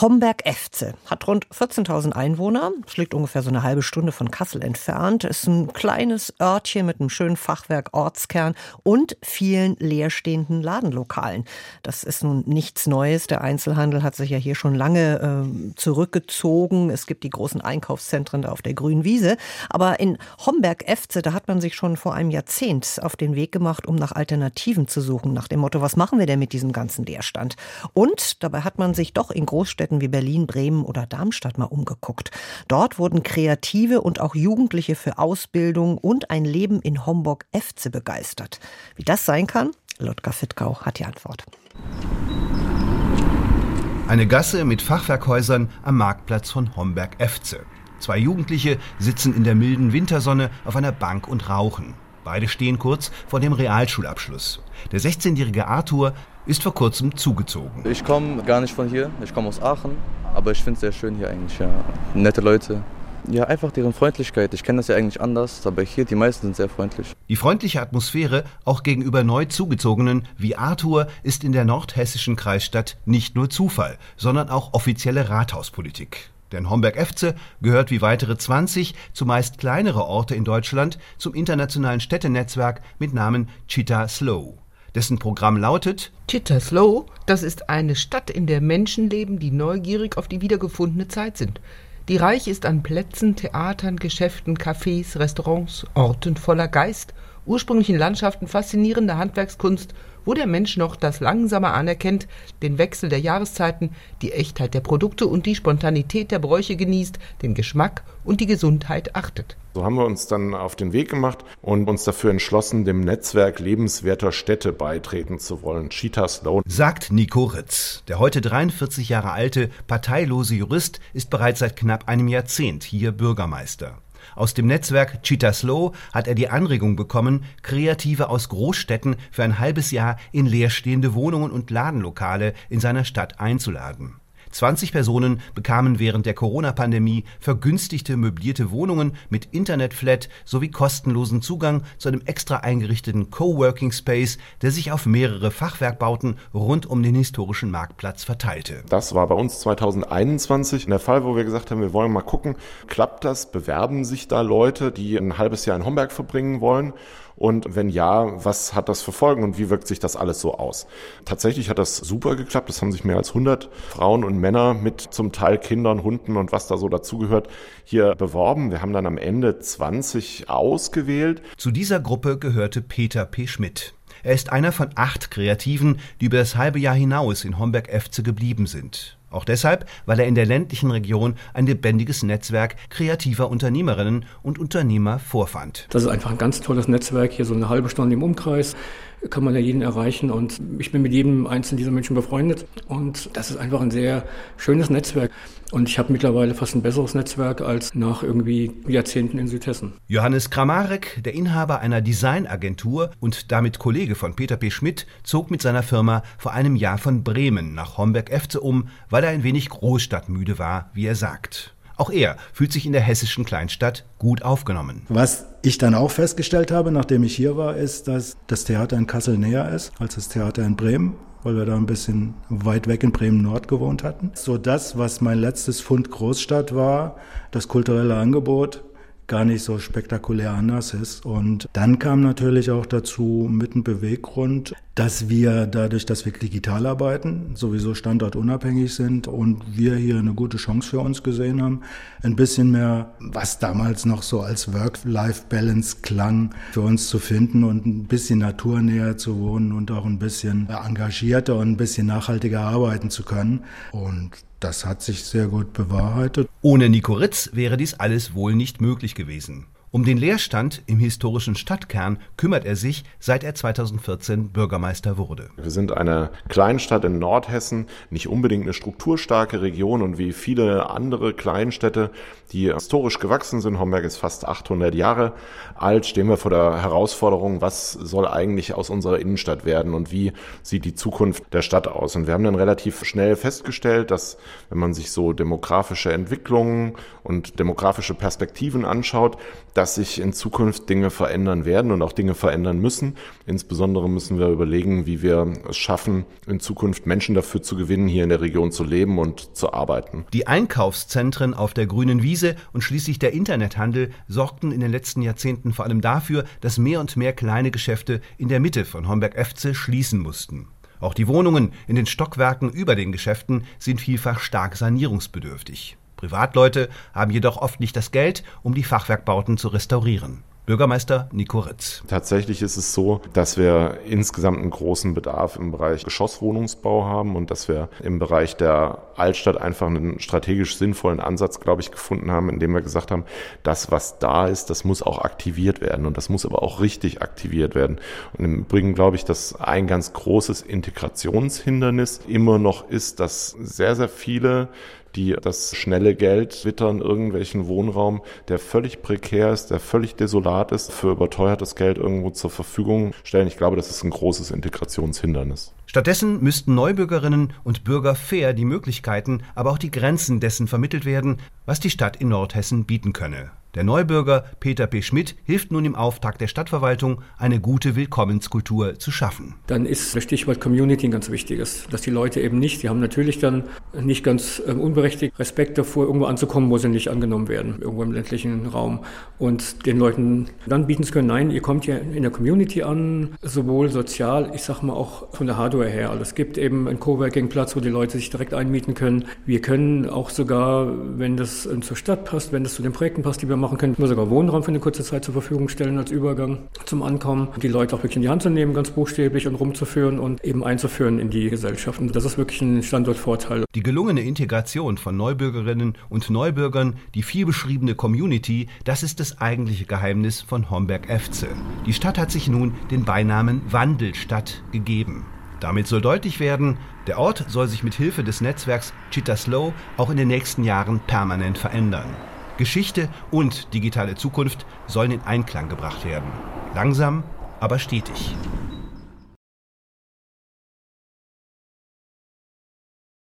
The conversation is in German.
Homberg-Efze hat rund 14.000 Einwohner, es liegt ungefähr so eine halbe Stunde von Kassel entfernt, ist ein kleines Örtchen mit einem schönen Fachwerk Ortskern und vielen leerstehenden Ladenlokalen. Das ist nun nichts Neues. Der Einzelhandel hat sich ja hier schon lange äh, zurückgezogen. Es gibt die großen Einkaufszentren da auf der grünen Wiese. Aber in Homberg-Efze, da hat man sich schon vor einem Jahrzehnt auf den Weg gemacht, um nach Alternativen zu suchen, nach dem Motto, was machen wir denn mit diesem ganzen Leerstand? Und dabei hat man sich doch in Großstädten Großstädten wie Berlin, Bremen oder Darmstadt mal umgeguckt. Dort wurden Kreative und auch Jugendliche für Ausbildung und ein Leben in Homburg-Efze begeistert. Wie das sein kann? Lotka Fittgau hat die Antwort. Eine Gasse mit Fachwerkhäusern am Marktplatz von Homberg-Efze. Zwei Jugendliche sitzen in der milden Wintersonne auf einer Bank und rauchen. Beide stehen kurz vor dem Realschulabschluss. Der 16-jährige Arthur ist vor kurzem zugezogen. Ich komme gar nicht von hier, ich komme aus Aachen, aber ich finde es sehr schön hier eigentlich. Ja. Nette Leute. Ja, einfach deren Freundlichkeit. Ich kenne das ja eigentlich anders, aber hier die meisten sind sehr freundlich. Die freundliche Atmosphäre auch gegenüber neu zugezogenen wie Arthur ist in der nordhessischen Kreisstadt nicht nur Zufall, sondern auch offizielle Rathauspolitik. Denn Homberg-Efze gehört wie weitere 20 zumeist kleinere Orte in Deutschland zum internationalen Städtenetzwerk mit Namen Chita Slow. Dessen Programm lautet Chita Slow, das ist eine Stadt, in der Menschen leben, die neugierig auf die wiedergefundene Zeit sind. Die reich ist an Plätzen, Theatern, Geschäften, Cafés, Restaurants, Orten voller Geist, ursprünglichen Landschaften, faszinierender Handwerkskunst wo der Mensch noch das Langsame anerkennt, den Wechsel der Jahreszeiten, die Echtheit der Produkte und die Spontanität der Bräuche genießt, den Geschmack und die Gesundheit achtet. So haben wir uns dann auf den Weg gemacht und uns dafür entschlossen, dem Netzwerk lebenswerter Städte beitreten zu wollen. Cheetah Sloan. Sagt Nico Ritz. Der heute 43 Jahre alte, parteilose Jurist ist bereits seit knapp einem Jahrzehnt hier Bürgermeister. Aus dem Netzwerk Cheetah Slow hat er die Anregung bekommen, Kreative aus Großstädten für ein halbes Jahr in leerstehende Wohnungen und Ladenlokale in seiner Stadt einzuladen 20 Personen bekamen während der Corona-Pandemie vergünstigte möblierte Wohnungen mit Internetflat sowie kostenlosen Zugang zu einem extra eingerichteten Coworking Space, der sich auf mehrere Fachwerkbauten rund um den historischen Marktplatz verteilte. Das war bei uns 2021 der Fall, wo wir gesagt haben, wir wollen mal gucken, klappt das, bewerben sich da Leute, die ein halbes Jahr in Homberg verbringen wollen und wenn ja, was hat das für Folgen und wie wirkt sich das alles so aus? Tatsächlich hat das super geklappt. Es haben sich mehr als 100 Frauen und Männer mit zum Teil Kindern, Hunden und was da so dazugehört hier beworben. Wir haben dann am Ende 20 ausgewählt. Zu dieser Gruppe gehörte Peter P. Schmidt. Er ist einer von acht Kreativen, die über das halbe Jahr hinaus in Homberg-Efze geblieben sind. Auch deshalb, weil er in der ländlichen Region ein lebendiges Netzwerk kreativer Unternehmerinnen und Unternehmer vorfand. Das ist einfach ein ganz tolles Netzwerk, hier so eine halbe Stunde im Umkreis kann man ja jeden erreichen und ich bin mit jedem einzelnen dieser Menschen befreundet und das ist einfach ein sehr schönes Netzwerk und ich habe mittlerweile fast ein besseres Netzwerk als nach irgendwie Jahrzehnten in Südhessen. Johannes Kramarek, der Inhaber einer Designagentur und damit Kollege von Peter P. Schmidt, zog mit seiner Firma vor einem Jahr von Bremen nach Homberg-Efze um, weil er ein wenig großstadtmüde war, wie er sagt. Auch er fühlt sich in der hessischen Kleinstadt gut aufgenommen. Was ich dann auch festgestellt habe, nachdem ich hier war, ist, dass das Theater in Kassel näher ist als das Theater in Bremen weil wir da ein bisschen weit weg in Bremen Nord gewohnt hatten. So das, was mein letztes Fund Großstadt war, das kulturelle Angebot, gar nicht so spektakulär anders ist. Und dann kam natürlich auch dazu mit einem Beweggrund, dass wir dadurch, dass wir digital arbeiten, sowieso standortunabhängig sind und wir hier eine gute Chance für uns gesehen haben, ein bisschen mehr, was damals noch so als Work-Life-Balance klang, für uns zu finden und ein bisschen naturnäher zu wohnen und auch ein bisschen engagierter und ein bisschen nachhaltiger arbeiten zu können. Und das hat sich sehr gut bewahrheitet. Ohne Nico Ritz wäre dies alles wohl nicht möglich gewesen. Um den Leerstand im historischen Stadtkern kümmert er sich, seit er 2014 Bürgermeister wurde. Wir sind eine Kleinstadt in Nordhessen, nicht unbedingt eine strukturstarke Region und wie viele andere Kleinstädte, die historisch gewachsen sind, Homberg ist fast 800 Jahre alt, stehen wir vor der Herausforderung, was soll eigentlich aus unserer Innenstadt werden und wie sieht die Zukunft der Stadt aus. Und wir haben dann relativ schnell festgestellt, dass wenn man sich so demografische Entwicklungen und demografische Perspektiven anschaut, dass sich in Zukunft Dinge verändern werden und auch Dinge verändern müssen. Insbesondere müssen wir überlegen, wie wir es schaffen, in Zukunft Menschen dafür zu gewinnen, hier in der Region zu leben und zu arbeiten. Die Einkaufszentren auf der grünen Wiese und schließlich der Internethandel sorgten in den letzten Jahrzehnten vor allem dafür, dass mehr und mehr kleine Geschäfte in der Mitte von Homberg-Efze schließen mussten. Auch die Wohnungen in den Stockwerken über den Geschäften sind vielfach stark sanierungsbedürftig. Privatleute haben jedoch oft nicht das Geld, um die Fachwerkbauten zu restaurieren. Bürgermeister Nico Ritz. Tatsächlich ist es so, dass wir insgesamt einen großen Bedarf im Bereich Geschosswohnungsbau haben und dass wir im Bereich der Altstadt einfach einen strategisch sinnvollen Ansatz, glaube ich, gefunden haben, indem wir gesagt haben, das, was da ist, das muss auch aktiviert werden und das muss aber auch richtig aktiviert werden. Und im Übrigen glaube ich, dass ein ganz großes Integrationshindernis immer noch ist, dass sehr, sehr viele die das schnelle Geld wittern, irgendwelchen Wohnraum, der völlig prekär ist, der völlig desolat ist, für überteuertes Geld irgendwo zur Verfügung stellen. Ich glaube, das ist ein großes Integrationshindernis. Stattdessen müssten Neubürgerinnen und Bürger fair die Möglichkeiten, aber auch die Grenzen dessen vermittelt werden, was die Stadt in Nordhessen bieten könne. Der Neubürger Peter P. Schmidt hilft nun im Auftrag der Stadtverwaltung, eine gute Willkommenskultur zu schaffen. Dann ist das Stichwort Community ein ganz wichtiges, dass die Leute eben nicht, die haben natürlich dann nicht ganz ähm, unberechtigt Respekt davor, irgendwo anzukommen, wo sie nicht angenommen werden, irgendwo im ländlichen Raum. Und den Leuten dann bieten zu können, nein, ihr kommt hier in der Community an, sowohl sozial, ich sag mal auch von der Hardware her. Also es gibt eben einen Coworking-Platz, wo die Leute sich direkt einmieten können. Wir können auch sogar, wenn das ähm, zur Stadt passt, wenn das zu den Projekten passt, die wir machen können. Wir sogar Wohnraum für eine kurze Zeit zur Verfügung stellen als Übergang zum Ankommen. Die Leute auch wirklich in die Hand zu nehmen, ganz buchstäblich und rumzuführen und eben einzuführen in die Gesellschaft. Und das ist wirklich ein Standortvorteil. Die gelungene Integration von Neubürgerinnen und Neubürgern, die viel beschriebene Community, das ist das eigentliche Geheimnis von Homberg-Efze. Die Stadt hat sich nun den Beinamen Wandelstadt gegeben. Damit soll deutlich werden, der Ort soll sich mit Hilfe des Netzwerks Chitaslow auch in den nächsten Jahren permanent verändern. Geschichte und digitale Zukunft sollen in Einklang gebracht werden. Langsam, aber stetig.